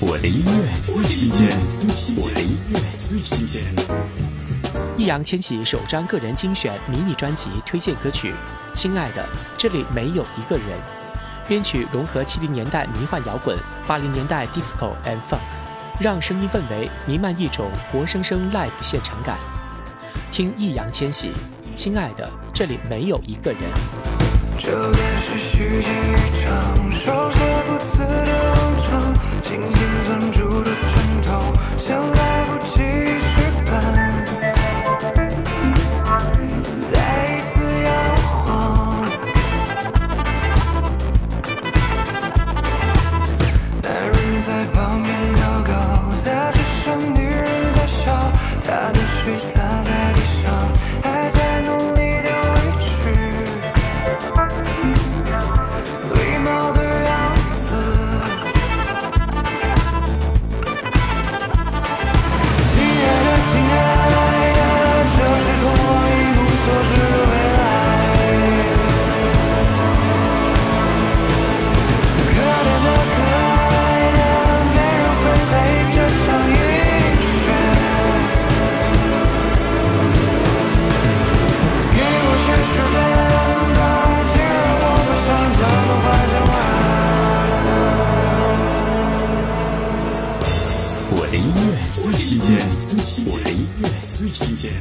我的音乐最新鲜，我的音乐最新鲜。易烊千玺首张个人精选迷你专辑推荐歌曲《亲爱的，这里没有一个人》，编曲融合七零年代迷幻摇滚、八零年代 disco and funk，让声音氛围弥漫一种活生生 live 现场感。听易烊千玺《亲爱的，这里没有一个人》。这是虚惊一场，things I'm 的音乐最新鲜，我的音乐最新鲜。